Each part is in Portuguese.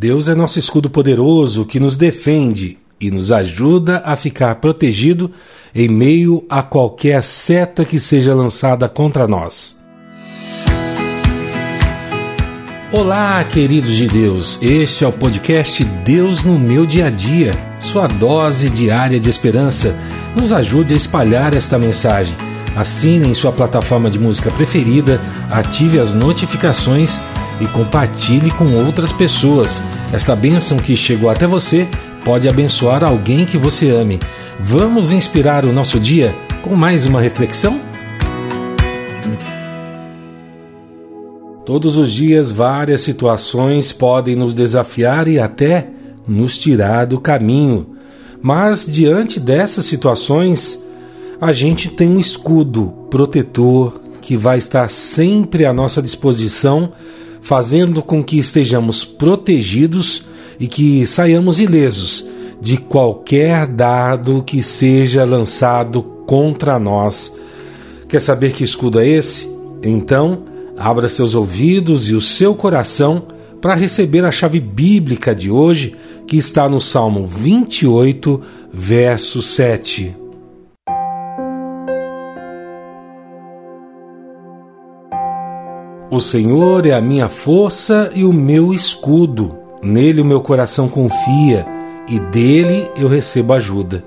Deus é nosso escudo poderoso que nos defende e nos ajuda a ficar protegido em meio a qualquer seta que seja lançada contra nós. Olá, queridos de Deus. Este é o podcast Deus no meu dia a dia, sua dose diária de esperança. Nos ajude a espalhar esta mensagem. Assine em sua plataforma de música preferida, ative as notificações e compartilhe com outras pessoas. Esta bênção que chegou até você pode abençoar alguém que você ame. Vamos inspirar o nosso dia com mais uma reflexão? Todos os dias, várias situações podem nos desafiar e até nos tirar do caminho. Mas diante dessas situações, a gente tem um escudo protetor que vai estar sempre à nossa disposição fazendo com que estejamos protegidos e que saiamos ilesos de qualquer dado que seja lançado contra nós. Quer saber que escudo é esse? Então, abra seus ouvidos e o seu coração para receber a chave bíblica de hoje, que está no Salmo 28, verso 7. O Senhor é a minha força e o meu escudo. Nele o meu coração confia e dele eu recebo ajuda.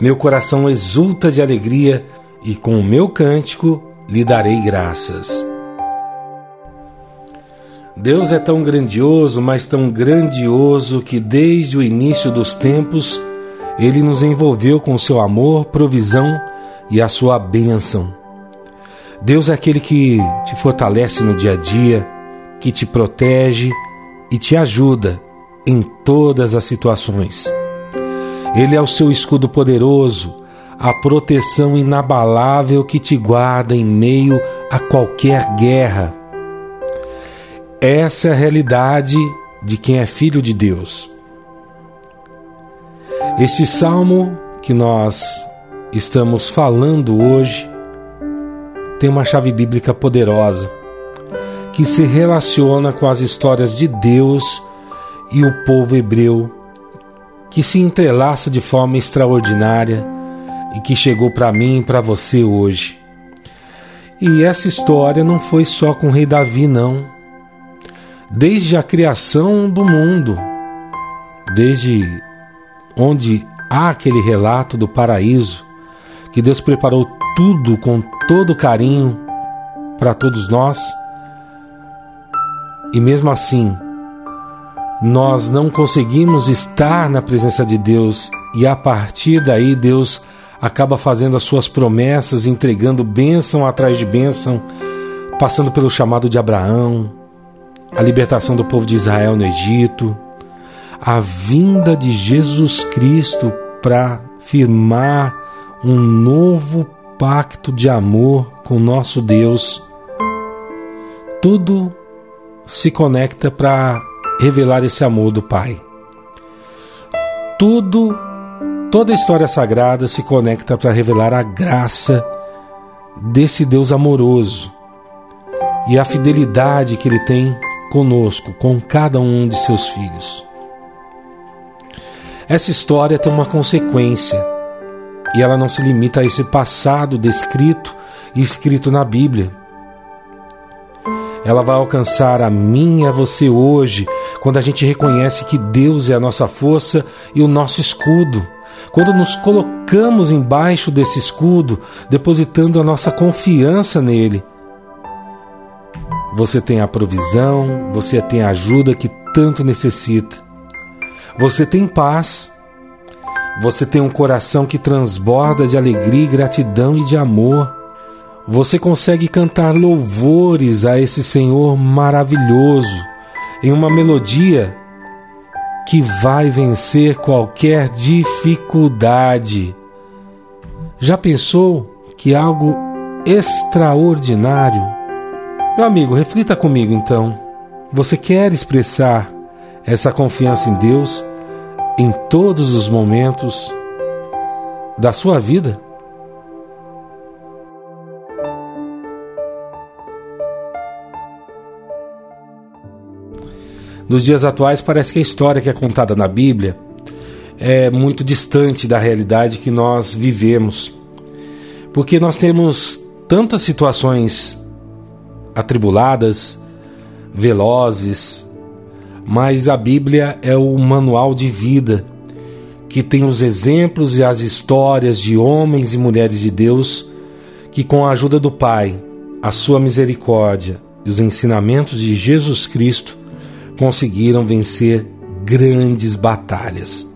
Meu coração exulta de alegria e com o meu cântico lhe darei graças. Deus é tão grandioso, mas tão grandioso que desde o início dos tempos ele nos envolveu com seu amor, provisão e a sua bênção. Deus é aquele que te fortalece no dia a dia, que te protege e te ajuda em todas as situações. Ele é o seu escudo poderoso, a proteção inabalável que te guarda em meio a qualquer guerra. Essa é a realidade de quem é filho de Deus. Este salmo que nós estamos falando hoje tem uma chave bíblica poderosa que se relaciona com as histórias de Deus e o povo hebreu, que se entrelaça de forma extraordinária e que chegou para mim e para você hoje. E essa história não foi só com o rei Davi, não. Desde a criação do mundo, desde onde há aquele relato do paraíso, que Deus preparou tudo com todo carinho para todos nós. E mesmo assim, nós não conseguimos estar na presença de Deus e a partir daí Deus acaba fazendo as suas promessas, entregando bênção atrás de bênção, passando pelo chamado de Abraão, a libertação do povo de Israel no Egito, a vinda de Jesus Cristo para firmar um novo pacto de amor com nosso Deus, tudo se conecta para revelar esse amor do Pai. Tudo, toda a história sagrada se conecta para revelar a graça desse Deus amoroso e a fidelidade que ele tem conosco, com cada um de seus filhos. Essa história tem uma consequência e ela não se limita a esse passado descrito e escrito na Bíblia. Ela vai alcançar a mim e a você hoje, quando a gente reconhece que Deus é a nossa força e o nosso escudo. Quando nos colocamos embaixo desse escudo, depositando a nossa confiança nele. Você tem a provisão, você tem a ajuda que tanto necessita. Você tem paz você tem um coração que transborda de alegria, gratidão e de amor. Você consegue cantar louvores a esse Senhor maravilhoso em uma melodia que vai vencer qualquer dificuldade. Já pensou que algo extraordinário? Meu amigo, reflita comigo então. Você quer expressar essa confiança em Deus? Em todos os momentos da sua vida? Nos dias atuais, parece que a história que é contada na Bíblia é muito distante da realidade que nós vivemos. Porque nós temos tantas situações atribuladas, velozes, mas a Bíblia é o manual de vida que tem os exemplos e as histórias de homens e mulheres de Deus que, com a ajuda do Pai, a sua misericórdia e os ensinamentos de Jesus Cristo, conseguiram vencer grandes batalhas.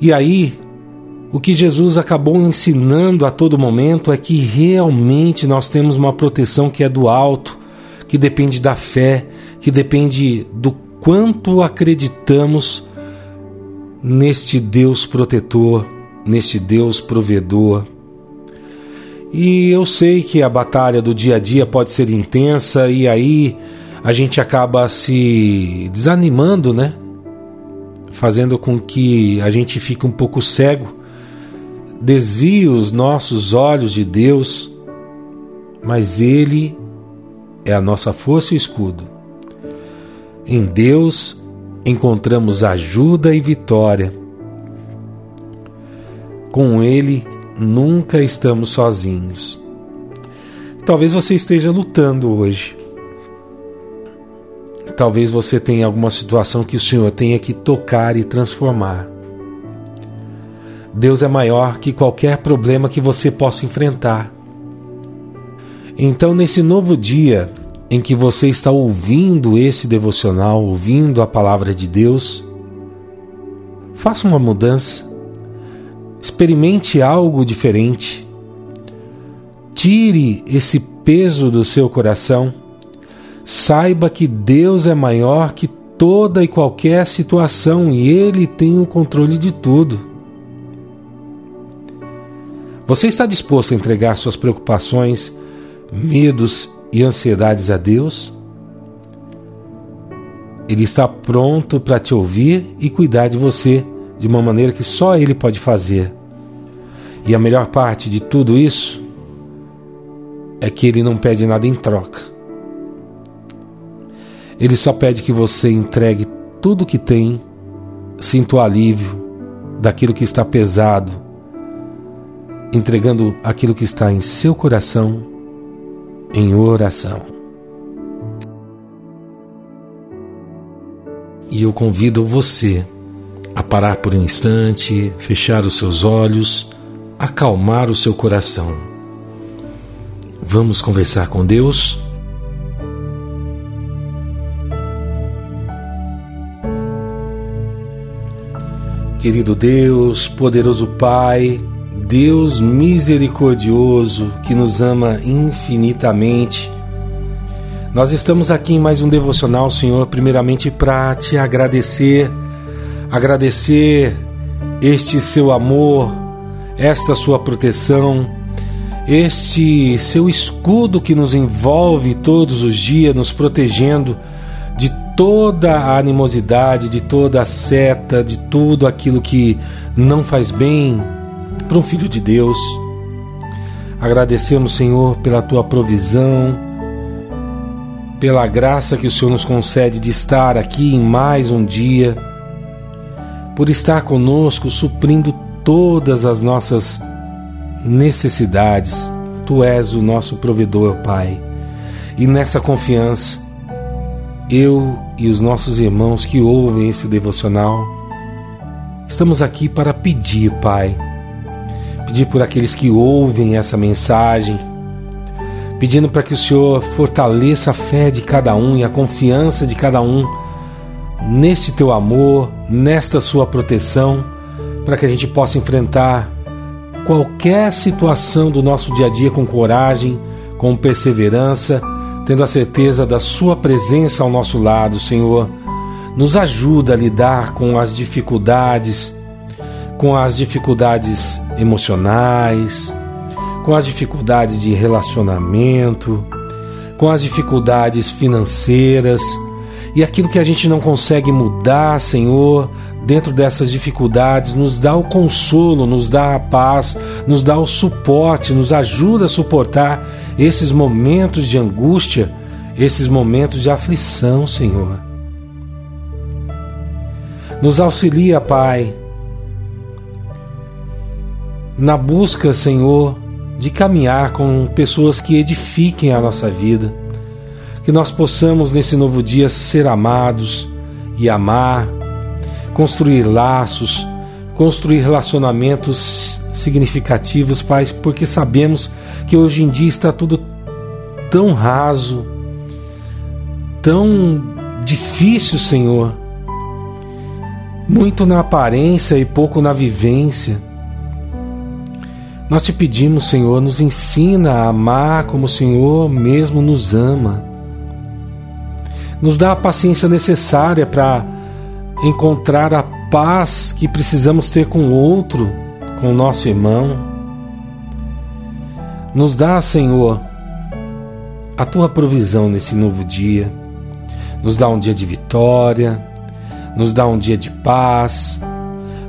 E aí, o que Jesus acabou ensinando a todo momento é que realmente nós temos uma proteção que é do alto, que depende da fé, que depende do quanto acreditamos neste Deus protetor, neste Deus provedor. E eu sei que a batalha do dia a dia pode ser intensa e aí a gente acaba se desanimando, né? Fazendo com que a gente fique um pouco cego, desvie os nossos olhos de Deus, mas Ele é a nossa força e escudo. Em Deus encontramos ajuda e vitória. Com Ele nunca estamos sozinhos. Talvez você esteja lutando hoje. Talvez você tenha alguma situação que o Senhor tenha que tocar e transformar. Deus é maior que qualquer problema que você possa enfrentar. Então, nesse novo dia em que você está ouvindo esse devocional, ouvindo a palavra de Deus, faça uma mudança. Experimente algo diferente. Tire esse peso do seu coração Saiba que Deus é maior que toda e qualquer situação e Ele tem o controle de tudo. Você está disposto a entregar suas preocupações, medos e ansiedades a Deus? Ele está pronto para te ouvir e cuidar de você de uma maneira que só Ele pode fazer. E a melhor parte de tudo isso é que Ele não pede nada em troca. Ele só pede que você entregue tudo o que tem, sinta o alívio daquilo que está pesado, entregando aquilo que está em seu coração em oração. E eu convido você a parar por um instante, fechar os seus olhos, acalmar o seu coração. Vamos conversar com Deus? Querido Deus, poderoso Pai, Deus misericordioso que nos ama infinitamente, nós estamos aqui em mais um devocional, Senhor, primeiramente para te agradecer, agradecer este seu amor, esta sua proteção, este seu escudo que nos envolve todos os dias, nos protegendo de toda a animosidade, de toda a seta, de tudo aquilo que não faz bem para um filho de Deus. Agradecemos, Senhor, pela tua provisão, pela graça que o Senhor nos concede de estar aqui em mais um dia, por estar conosco, suprindo todas as nossas necessidades. Tu és o nosso provedor, Pai. E nessa confiança, eu e os nossos irmãos que ouvem esse devocional, estamos aqui para pedir, Pai, pedir por aqueles que ouvem essa mensagem, pedindo para que o Senhor fortaleça a fé de cada um e a confiança de cada um nesse teu amor, nesta sua proteção, para que a gente possa enfrentar qualquer situação do nosso dia a dia com coragem, com perseverança tendo a certeza da Sua presença ao nosso lado, Senhor. Nos ajuda a lidar com as dificuldades, com as dificuldades emocionais, com as dificuldades de relacionamento, com as dificuldades financeiras e aquilo que a gente não consegue mudar, Senhor, dentro dessas dificuldades, nos dá o consolo, nos dá a paz, nos dá o suporte, nos ajuda a suportar esses momentos de angústia, esses momentos de aflição, Senhor. Nos auxilia, Pai, na busca, Senhor, de caminhar com pessoas que edifiquem a nossa vida. Que nós possamos nesse novo dia ser amados e amar, construir laços, construir relacionamentos significativos, Pai, porque sabemos que hoje em dia está tudo tão raso, tão difícil, Senhor. Muito na aparência e pouco na vivência. Nós te pedimos, Senhor, nos ensina a amar como o Senhor mesmo nos ama. Nos dá a paciência necessária para encontrar a paz que precisamos ter com o outro, com o nosso irmão. Nos dá, Senhor, a tua provisão nesse novo dia. Nos dá um dia de vitória, nos dá um dia de paz,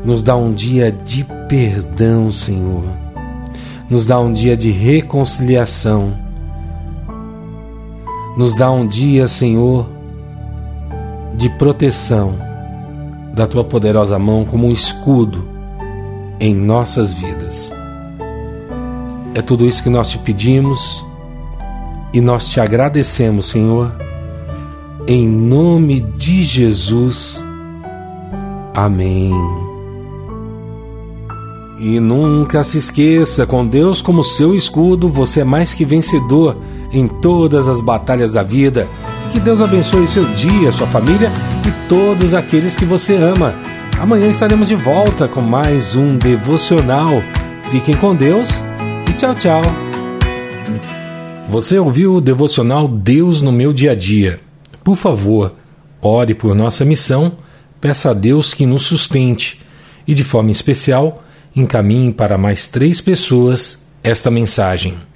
nos dá um dia de perdão, Senhor nos dá um dia de reconciliação. Nos dá um dia, Senhor, de proteção da tua poderosa mão como um escudo em nossas vidas. É tudo isso que nós te pedimos e nós te agradecemos, Senhor, em nome de Jesus. Amém. E nunca se esqueça, com Deus como seu escudo, você é mais que vencedor em todas as batalhas da vida. Que Deus abençoe seu dia, sua família e todos aqueles que você ama. Amanhã estaremos de volta com mais um devocional. Fiquem com Deus e tchau, tchau. Você ouviu o devocional Deus no meu dia a dia? Por favor, ore por nossa missão, peça a Deus que nos sustente e, de forma especial, encaminhe para mais três pessoas esta mensagem.